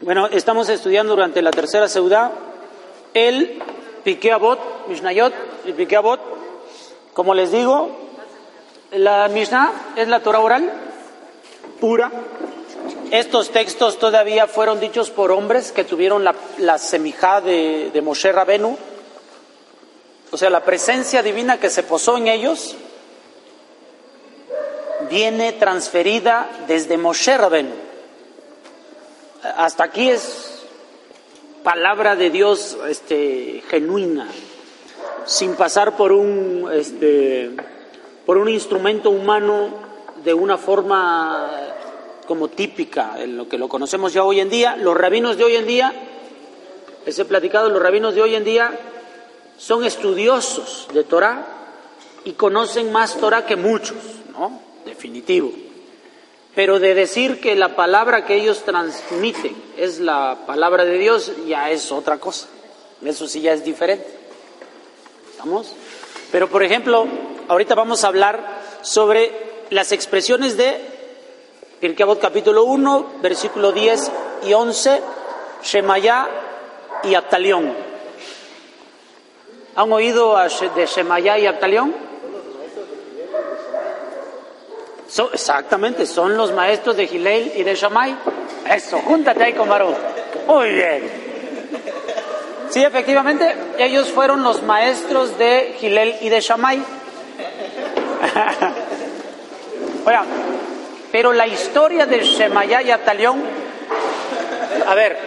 Bueno, estamos estudiando durante la tercera seudá el Piqué Abot, Mishnayot, el Piqué Abot. Como les digo, la Mishnah es la Torah oral pura. Estos textos todavía fueron dichos por hombres que tuvieron la, la semijá de, de Moshe Rabenu, o sea, la presencia divina que se posó en ellos viene transferida desde Moshe Rabenu. Hasta aquí es palabra de Dios este, genuina, sin pasar por un, este, por un instrumento humano de una forma como típica, en lo que lo conocemos ya hoy en día. Los rabinos de hoy en día, les he platicado, los rabinos de hoy en día son estudiosos de Torah y conocen más Torah que muchos, ¿no? Definitivo. Pero de decir que la palabra que ellos transmiten es la palabra de Dios, ya es otra cosa. Eso sí ya es diferente. ¿Estamos? Pero por ejemplo, ahorita vamos a hablar sobre las expresiones de Pirkei Avot capítulo 1, versículo 10 y 11, Shemaya y Abtalión. ¿Han oído de Shemaya y Abtalión? So, exactamente, son los maestros de Gilel y de Shammai. Eso, júntate ahí con Baruch. Muy bien. Sí, efectivamente, ellos fueron los maestros de Gilel y de Shammai. Oiga, pero la historia de Shemaya y Abtalión, a ver,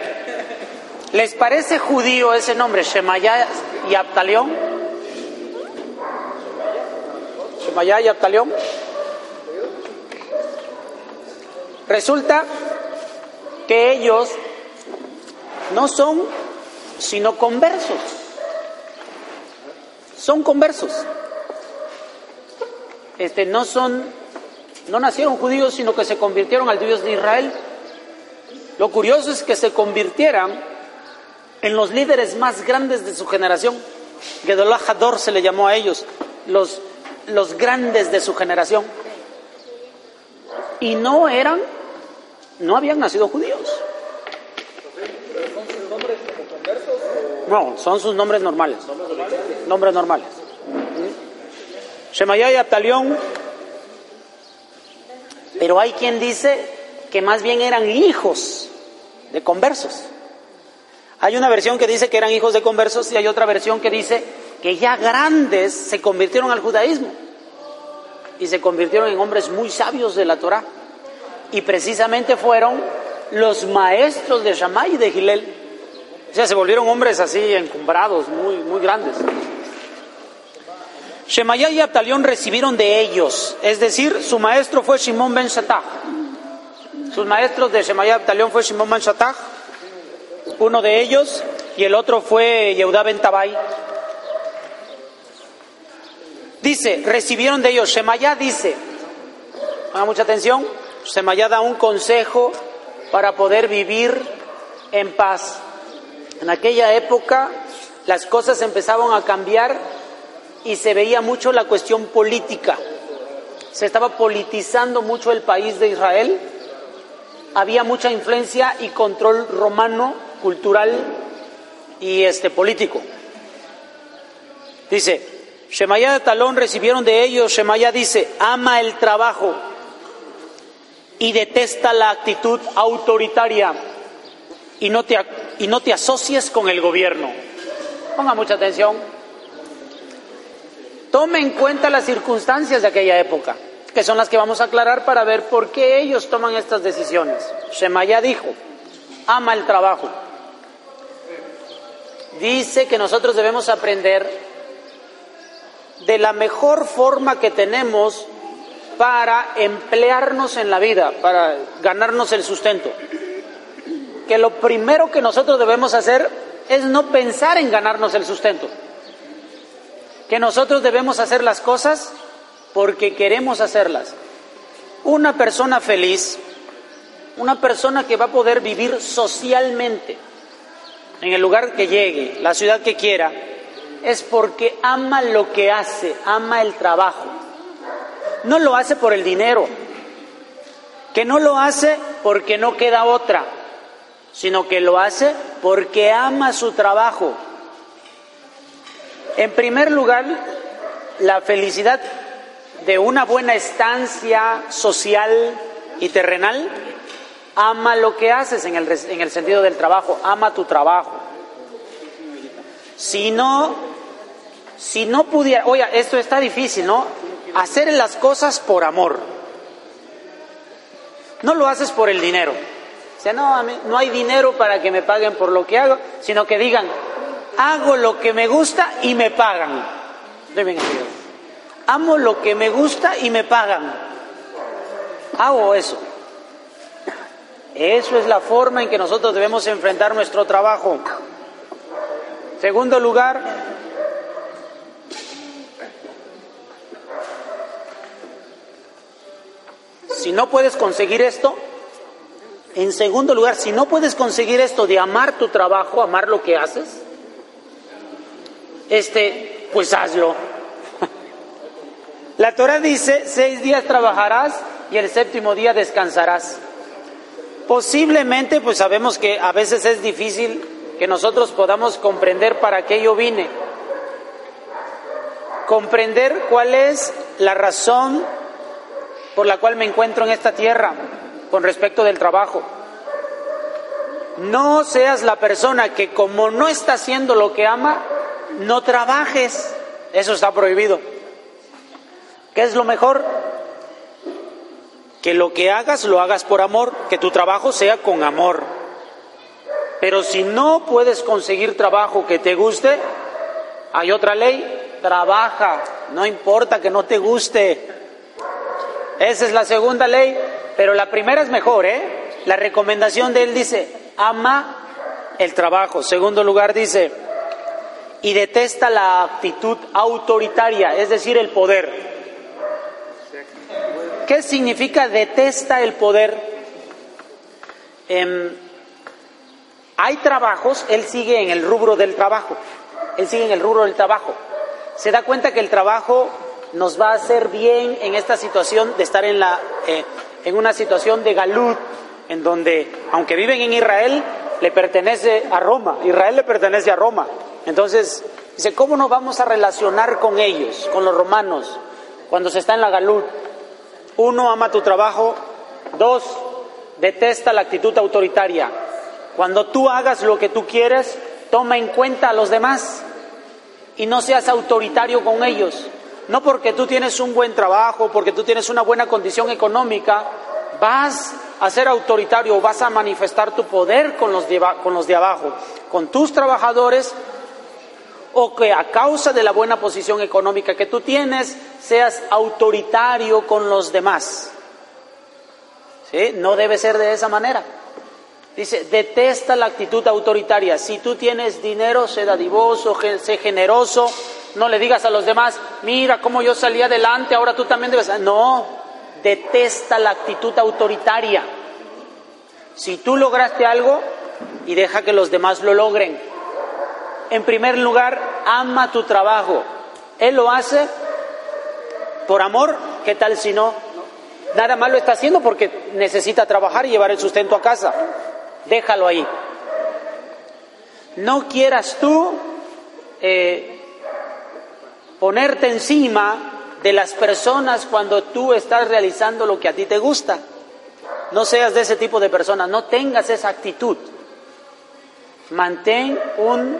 ¿les parece judío ese nombre, Shemaya y Abtalión? Shemaya y Abtalión. Resulta que ellos no son sino conversos. Son conversos. Este, no son, no nacieron judíos, sino que se convirtieron al Dios de Israel. Lo curioso es que se convirtieran en los líderes más grandes de su generación. Gedolah Hador se le llamó a ellos, los, los grandes de su generación. Y no eran, no habían nacido judíos. No, son sus nombres normales. Nombres normales. Shemaya y Abtalión. Pero hay quien dice que más bien eran hijos de conversos. Hay una versión que dice que eran hijos de conversos y hay otra versión que dice que ya grandes se convirtieron al judaísmo y se convirtieron en hombres muy sabios de la Torah. Y precisamente fueron los maestros de Shammai y de Gilel. O sea, se volvieron hombres así encumbrados, muy, muy grandes. Shemaya y Abtalión recibieron de ellos, es decir, su maestro fue Shimon ben Shatach. Sus maestros de Shemaya y Abtalión fue Shimon ben Shatach, uno de ellos, y el otro fue Yehuda ben Tabai. Dice, recibieron de ellos, Shemaya dice, ponga mucha atención, Shemaya da un consejo para poder vivir en paz. En aquella época las cosas empezaban a cambiar y se veía mucho la cuestión política. Se estaba politizando mucho el país de Israel. Había mucha influencia y control romano, cultural y este político. Dice, Shemaya de Talón recibieron de ellos, Shemaya dice, ama el trabajo y detesta la actitud autoritaria y no te, y no te asocies con el gobierno. Ponga mucha atención. Tome en cuenta las circunstancias de aquella época, que son las que vamos a aclarar para ver por qué ellos toman estas decisiones. Shemaya dijo, ama el trabajo. Dice que nosotros debemos aprender de la mejor forma que tenemos para emplearnos en la vida, para ganarnos el sustento. Que lo primero que nosotros debemos hacer es no pensar en ganarnos el sustento. Que nosotros debemos hacer las cosas porque queremos hacerlas. Una persona feliz, una persona que va a poder vivir socialmente en el lugar que llegue, la ciudad que quiera, es porque ama lo que hace, ama el trabajo. No lo hace por el dinero, que no lo hace porque no queda otra, sino que lo hace porque ama su trabajo. En primer lugar, la felicidad de una buena estancia social y terrenal, ama lo que haces en el, en el sentido del trabajo, ama tu trabajo. Si no, si no pudiera, oye, esto está difícil, ¿no? Hacer las cosas por amor. No lo haces por el dinero. O sea, no, no hay dinero para que me paguen por lo que hago, sino que digan, hago lo que me gusta y me pagan. Amo lo que me gusta y me pagan. Hago eso. Eso es la forma en que nosotros debemos enfrentar nuestro trabajo. Segundo lugar, si no puedes conseguir esto, en segundo lugar, si no puedes conseguir esto de amar tu trabajo, amar lo que haces, este, pues hazlo. La Torah dice, seis días trabajarás y el séptimo día descansarás. Posiblemente, pues sabemos que a veces es difícil que nosotros podamos comprender para qué yo vine. Comprender cuál es la razón por la cual me encuentro en esta tierra con respecto del trabajo. No seas la persona que como no está haciendo lo que ama, no trabajes. Eso está prohibido. ¿Qué es lo mejor? Que lo que hagas lo hagas por amor, que tu trabajo sea con amor. Pero si no puedes conseguir trabajo que te guste, hay otra ley, trabaja, no importa que no te guste. Esa es la segunda ley, pero la primera es mejor, ¿eh? La recomendación de él dice, ama el trabajo. Segundo lugar dice, y detesta la actitud autoritaria, es decir, el poder. ¿Qué significa detesta el poder? Em, hay trabajos, él sigue en el rubro del trabajo, él sigue en el rubro del trabajo. Se da cuenta que el trabajo nos va a hacer bien en esta situación de estar en, la, eh, en una situación de galud, en donde, aunque viven en Israel, le pertenece a Roma, Israel le pertenece a Roma. Entonces, dice, ¿cómo nos vamos a relacionar con ellos, con los romanos, cuando se está en la galud? Uno, ama tu trabajo. Dos, detesta la actitud autoritaria. Cuando tú hagas lo que tú quieres, toma en cuenta a los demás y no seas autoritario con ellos. No porque tú tienes un buen trabajo, porque tú tienes una buena condición económica, vas a ser autoritario, vas a manifestar tu poder con los de, con los de abajo, con tus trabajadores o que a causa de la buena posición económica que tú tienes seas autoritario con los demás. ¿Sí? No debe ser de esa manera. Dice, detesta la actitud autoritaria. Si tú tienes dinero, sé dadivoso, sé generoso. No le digas a los demás, mira cómo yo salí adelante, ahora tú también debes. No, detesta la actitud autoritaria. Si tú lograste algo y deja que los demás lo logren, en primer lugar, ama tu trabajo. Él lo hace por amor, ¿qué tal si no? Nada más lo está haciendo porque necesita trabajar y llevar el sustento a casa. Déjalo ahí. No quieras tú eh, ponerte encima de las personas cuando tú estás realizando lo que a ti te gusta. No seas de ese tipo de persona, no tengas esa actitud. Mantén un,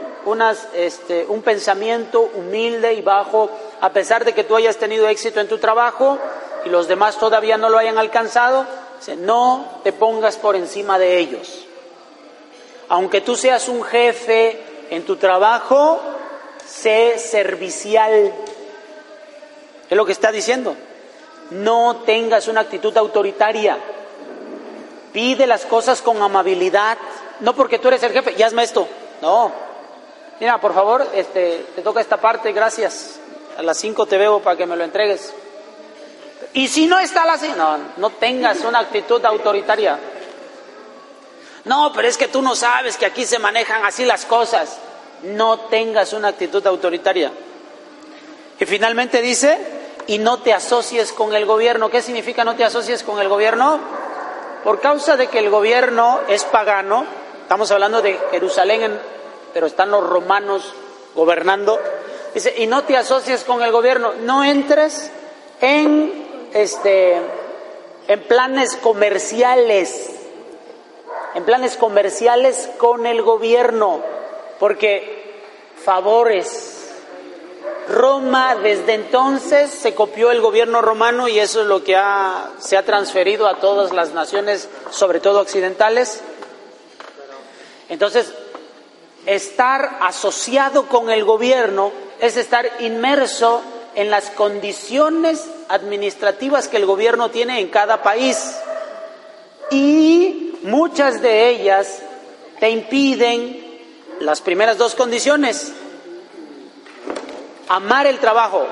este, un pensamiento humilde y bajo, a pesar de que tú hayas tenido éxito en tu trabajo y los demás todavía no lo hayan alcanzado, no te pongas por encima de ellos. Aunque tú seas un jefe en tu trabajo, sé servicial. Es lo que está diciendo. No tengas una actitud autoritaria. Pide las cosas con amabilidad no porque tú eres el jefe, y hazme esto. No. Mira, por favor, este, te toca esta parte, gracias. A las 5 te veo para que me lo entregues. Y si no está así, no, no tengas una actitud autoritaria. No, pero es que tú no sabes que aquí se manejan así las cosas. No tengas una actitud autoritaria. Y finalmente dice, y no te asocies con el gobierno. ¿Qué significa no te asocies con el gobierno? Por causa de que el gobierno es pagano, Estamos hablando de Jerusalén, pero están los romanos gobernando. Dice, y no te asocies con el gobierno, no entres en, este, en planes comerciales, en planes comerciales con el gobierno, porque favores. Roma desde entonces se copió el gobierno romano y eso es lo que se ha transferido a todas las naciones, sobre todo occidentales. Entonces, estar asociado con el gobierno es estar inmerso en las condiciones administrativas que el gobierno tiene en cada país. Y muchas de ellas te impiden las primeras dos condiciones. Amar el trabajo.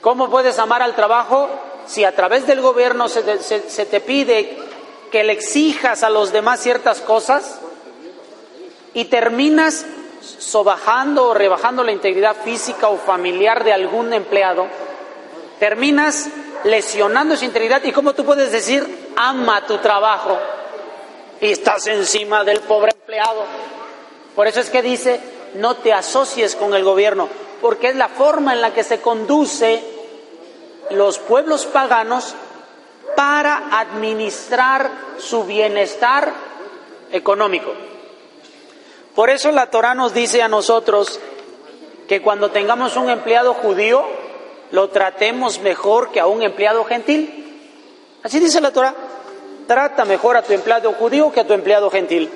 ¿Cómo puedes amar al trabajo si a través del gobierno se te, pide que le exijas a los demás ciertas cosas? y terminas sobajando o rebajando la integridad física o familiar de algún empleado, terminas lesionando su integridad y cómo tú puedes decir, ama tu trabajo y estás encima del pobre empleado. Por eso es que dice, no te asocies con el gobierno, porque es la forma en la que se conduce los pueblos paganos para administrar su bienestar económico. Por eso la Torah nos dice a nosotros que cuando tengamos un empleado judío, lo tratemos mejor que a un empleado gentil. Así dice la Torah. Trata mejor a tu empleado judío que a tu empleado gentil.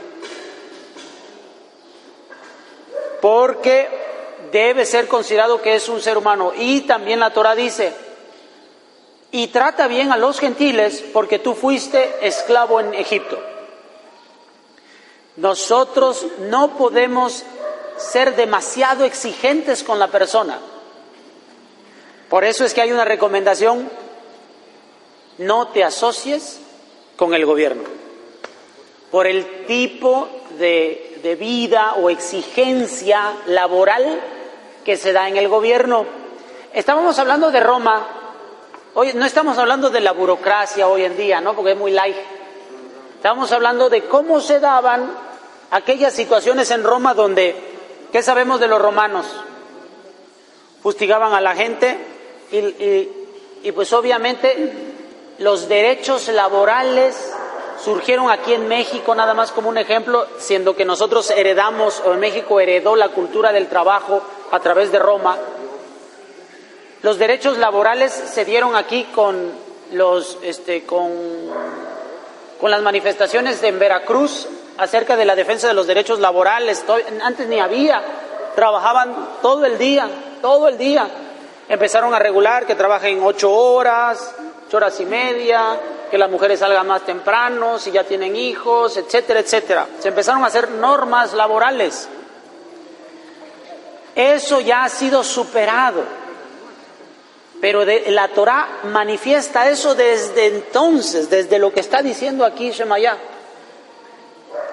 Porque debe ser considerado que es un ser humano. Y también la Torah dice, y trata bien a los gentiles porque tú fuiste esclavo en Egipto. Nosotros no podemos ser demasiado exigentes con la persona. Por eso es que hay una recomendación, no te asocies con el gobierno, por el tipo de, vida o exigencia laboral que se da en el gobierno. Estábamos hablando de Roma, hoy no estamos hablando de la burocracia hoy en día, ¿no? Porque es muy light. Estamos hablando de cómo se daban aquellas situaciones en Roma donde, ¿qué sabemos de los romanos? Fustigaban a la gente y, y, pues obviamente los derechos laborales surgieron aquí en México nada más como un ejemplo, siendo que nosotros heredamos, o en México heredó la cultura del trabajo a través de Roma. Los derechos laborales se dieron aquí con los, este, con, con las manifestaciones de en Veracruz acerca de la defensa de los derechos laborales. Antes ni había, trabajaban todo el día, todo el día. Empezaron a regular que trabajen ocho horas, ocho horas y media, que las mujeres salgan más temprano, si ya tienen hijos, etcétera, etcétera. Se empezaron a hacer normas laborales. Eso ya ha sido superado. Pero la Torah manifiesta eso desde entonces, desde lo que está diciendo aquí Shemayah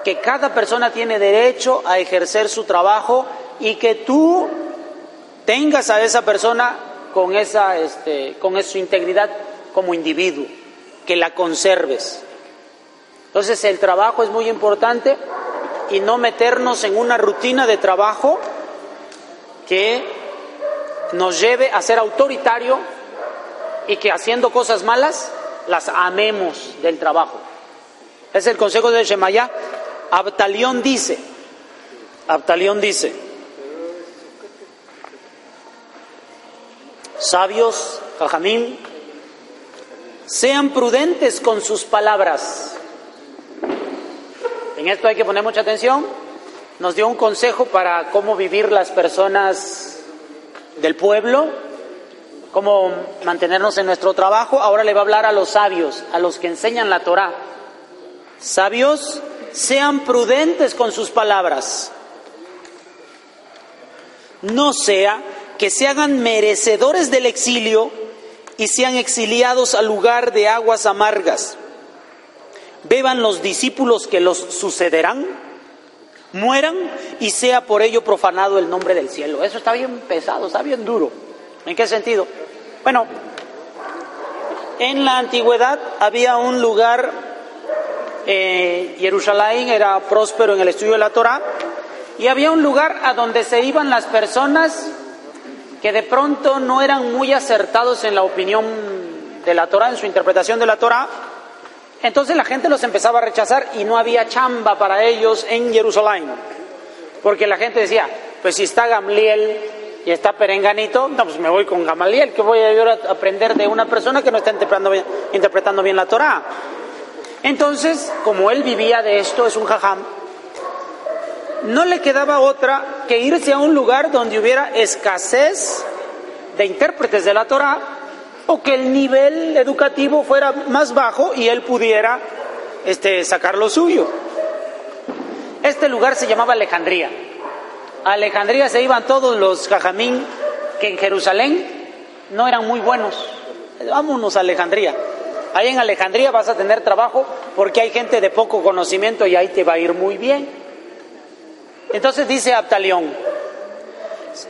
que cada persona tiene derecho a ejercer su trabajo y que tú tengas a esa persona con esa este, con su integridad como individuo, que la conserves. Entonces el trabajo es muy importante y no meternos en una rutina de trabajo que nos lleve a ser autoritario y que haciendo cosas malas las amemos del trabajo. Es el consejo de Shemaya Abtalión dice, Abtalión dice, sabios, Jajamín, sean prudentes con sus palabras. En esto hay que poner mucha atención. Nos dio un consejo para cómo vivir las personas del pueblo, cómo mantenernos en nuestro trabajo. Ahora le va a hablar a los sabios, a los que enseñan la Torah. Sabios, sean prudentes con sus palabras. No sea que se hagan merecedores del exilio y sean exiliados al lugar de aguas amargas. Beban los discípulos que los sucederán, mueran y sea por ello profanado el nombre del cielo. Eso está bien pesado, está bien duro. ¿En qué sentido? Bueno, en la antigüedad había un lugar eh, Jerusalén era próspero en el estudio de la Torah y había un lugar a donde se iban las personas que de pronto no eran muy acertados en la opinión de la Torah, en su interpretación de la Torah. Entonces la gente los empezaba a rechazar y no había chamba para ellos en Jerusalén. Porque la gente decía, pues si está Gamliel y está Perenganito, no, pues me voy con Gamaliel, que voy a aprender de una persona que no está interpretando bien, interpretando bien la Torah. Entonces, como él vivía de esto, es un jajam, no le quedaba otra que irse a un lugar donde hubiera escasez de intérpretes de la Torah o que el nivel educativo fuera más bajo y él pudiera este, sacar lo suyo. Este lugar se llamaba Alejandría. A Alejandría se iban todos los jajamín que en Jerusalén no eran muy buenos. Vámonos a Alejandría. Ahí en Alejandría vas a tener trabajo porque hay gente de poco conocimiento y ahí te va a ir muy bien. Entonces dice Abtalión,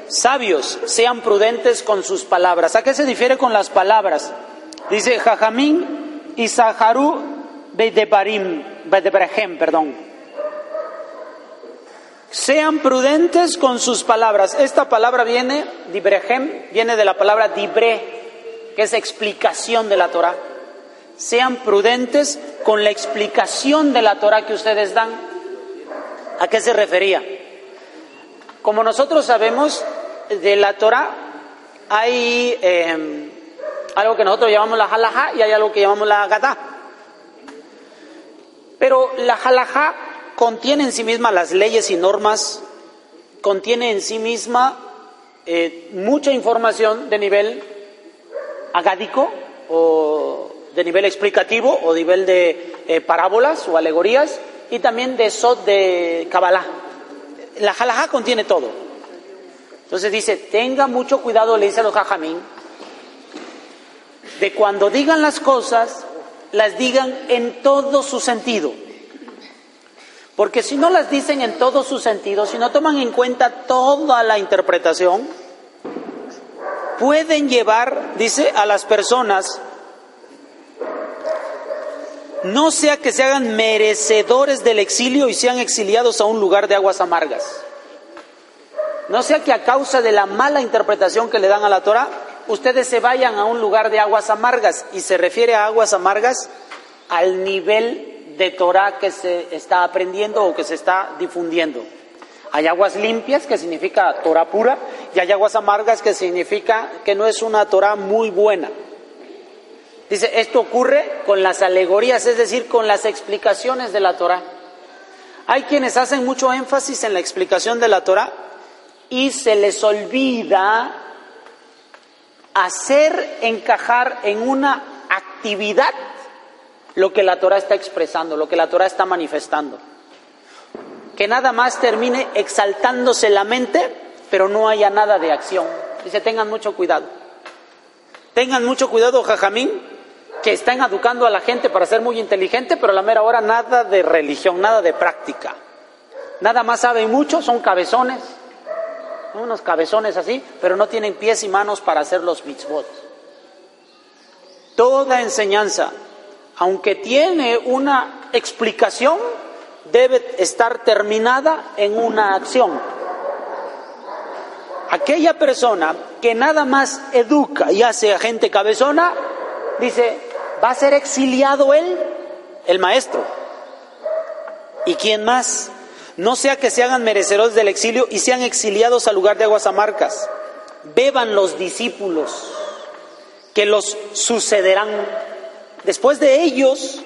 sabios, sean prudentes con sus palabras. ¿A qué se difiere con las palabras? Dice Jajamín y Saharu Bedebarim, perdón. Sean prudentes con sus palabras. Esta palabra viene, viene de la palabra Dibre, que es explicación de la Torah. Sean prudentes con la explicación de la Torah que ustedes dan. ¿A qué se refería? Como nosotros sabemos, de la Torah hay em, algo que nosotros llamamos la halajá y hay algo que llamamos la gadá. Pero la halajá contiene en sí misma las leyes y normas, contiene en sí misma eh, mucha información de nivel agádico o de nivel explicativo o nivel de eh, parábolas o alegorías y también de Sot de Kabbalah. La halajá contiene todo. Entonces dice, tenga mucho cuidado, le dice a los jajamín, de cuando digan las cosas, las digan en todo su sentido. Porque si no las dicen en todo su sentido, si no toman en cuenta toda la interpretación, pueden llevar, dice, a las personas no sea que se hagan merecedores del exilio y sean exiliados a un lugar de aguas amargas. No sea que a causa de la mala interpretación que le dan a la Torah, ustedes se vayan a un lugar de aguas amargas. Y se refiere a aguas amargas al nivel de Torah que se está aprendiendo o que se está difundiendo. Hay aguas limpias, que significa Torah pura, y hay aguas amargas, que significa que no es una Torah muy buena. Dice, esto ocurre con las alegorías, es decir, con las explicaciones de la Torah. Hay quienes hacen mucho énfasis en la explicación de la Torah y se les olvida hacer encajar en una actividad lo que la Torah está expresando, lo que la Torah está manifestando. Que nada más termine exaltándose la mente, pero no haya nada de acción. Dice, tengan mucho cuidado. Tengan mucho cuidado, Jajamín, que están educando a la gente para ser muy inteligente, pero a la mera hora nada de religión, nada de práctica. Nada más saben mucho, son cabezones, unos cabezones así, pero no tienen pies y manos para hacer los mitzvot. Toda enseñanza, aunque tiene una explicación, debe estar terminada en una acción. Aquella persona que nada más educa y hace a gente cabezona, dice, va a ser exiliado él, el maestro. ¿Y quién más? No sea que se hagan merecedores del exilio y sean exiliados al lugar de aguas amargas. Beban los discípulos que los sucederán. Después de ellos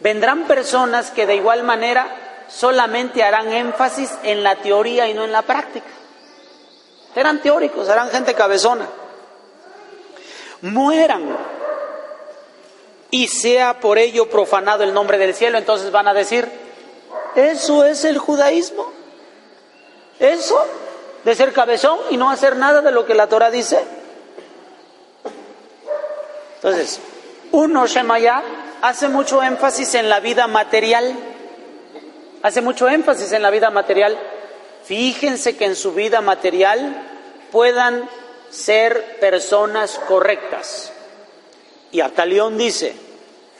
vendrán personas que de igual manera solamente harán énfasis en la teoría y no en la práctica. Serán teóricos, serán gente cabezona. Mueran y sea por ello profanado el nombre del cielo, entonces van a decir, ¿eso es el judaísmo? ¿Eso? ¿De ser cabezón y no hacer nada de lo que la Torah dice? Entonces, uno, Shemaya, hace mucho énfasis en la vida material, hace mucho énfasis en la vida material. Fíjense que en su vida material puedan ser personas correctas. Y León dice,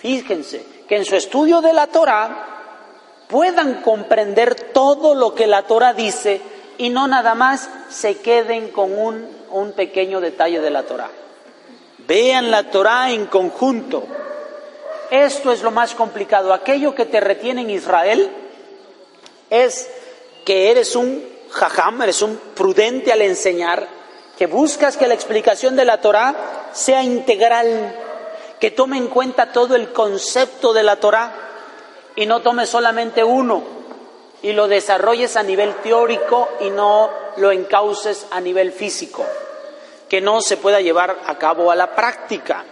fíjense que en su estudio de la Torah puedan comprender todo lo que la Torah dice y no nada más se queden con un, un pequeño detalle de la Torah. Vean la Torah en conjunto. Esto es lo más complicado. Aquello que te retiene en Israel es que eres un jajam, eres un prudente al enseñar, que buscas que la explicación de la Torah sea integral, que tome en cuenta todo el concepto de la Torah y no tome solamente uno y lo desarrolles a nivel teórico y no lo encauces a nivel físico, que no se pueda llevar a cabo a la práctica.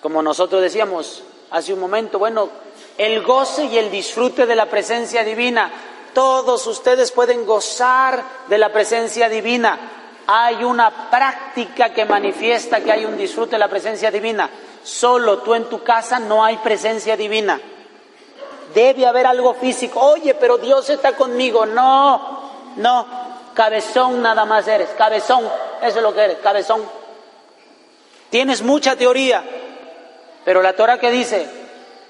Como nosotros decíamos hace un momento, bueno, el goce y el disfrute de la presencia divina. Todos ustedes pueden gozar de la presencia divina. Hay una práctica que manifiesta que hay un disfrute de la presencia divina. Solo tú en tu casa no hay presencia divina. Debe haber algo físico. Oye, pero Dios está conmigo. No, no. Cabezón nada más eres. Cabezón. Eso es lo que eres. Cabezón. Tienes mucha teoría. Pero la Torah que dice,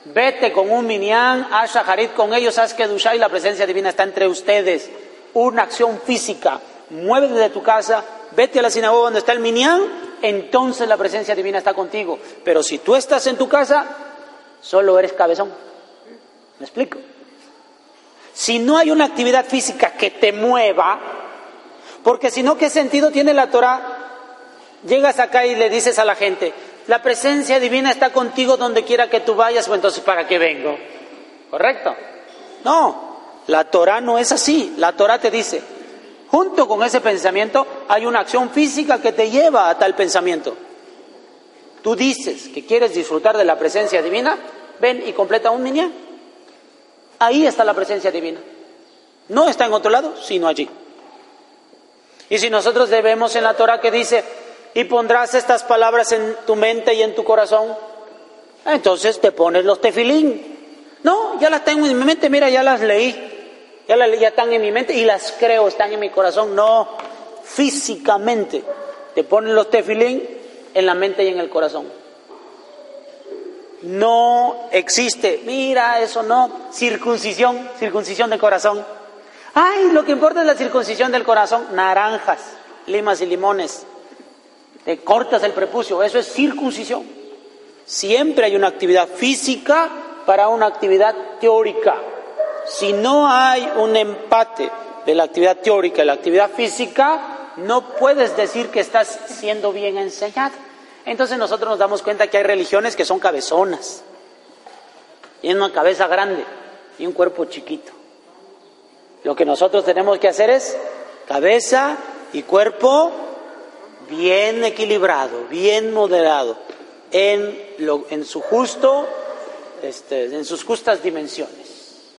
vete con un minyan, haz shaharit con ellos, haz que y la presencia divina está entre ustedes. Una acción física. Muévete de tu casa, vete a la sinagoga donde está el minyan, entonces la presencia divina está contigo. Pero si tú estás en tu casa, solo eres cabezón. ¿Me explico? Si no hay una actividad física que te mueva, porque si no, ¿qué sentido tiene la Torah? Llegas acá y le dices a la gente, la presencia divina está contigo donde quiera que tú vayas, pues entonces ¿para qué vengo? ¿Correcto? No, la Torah no es así. La Torah te dice, junto con ese pensamiento hay una acción física que te lleva a tal pensamiento. Tú dices que quieres disfrutar de la presencia divina, ven y completa un minyan. Ahí está la presencia divina. No está en otro lado, sino allí. Y si nosotros debemos en la Torah que dice, y pondrás estas palabras en tu mente y en tu corazón, entonces te pones los tefilín. No, ya las tengo en mi mente, mira, ya las leí, ya las ya están en mi mente y las creo, están en mi corazón. No, físicamente te ponen los tefilín en la mente y en el corazón. No existe, mira, eso no, circuncisión, circuncisión del corazón. Ay, lo que importa es la circuncisión del corazón, naranjas, limas y limones te cortas el prepucio, eso es circuncisión. Siempre hay una actividad física para una actividad teórica. Si no hay un empate de la actividad teórica y la actividad física, no puedes decir que estás siendo bien enseñado. Entonces nosotros nos damos cuenta que hay religiones que son cabezonas. Tienen una cabeza grande y un cuerpo chiquito. Lo que nosotros tenemos que hacer es cabeza y cuerpo bien equilibrado, bien moderado, en, en su justo, este, en sus justas dimensiones.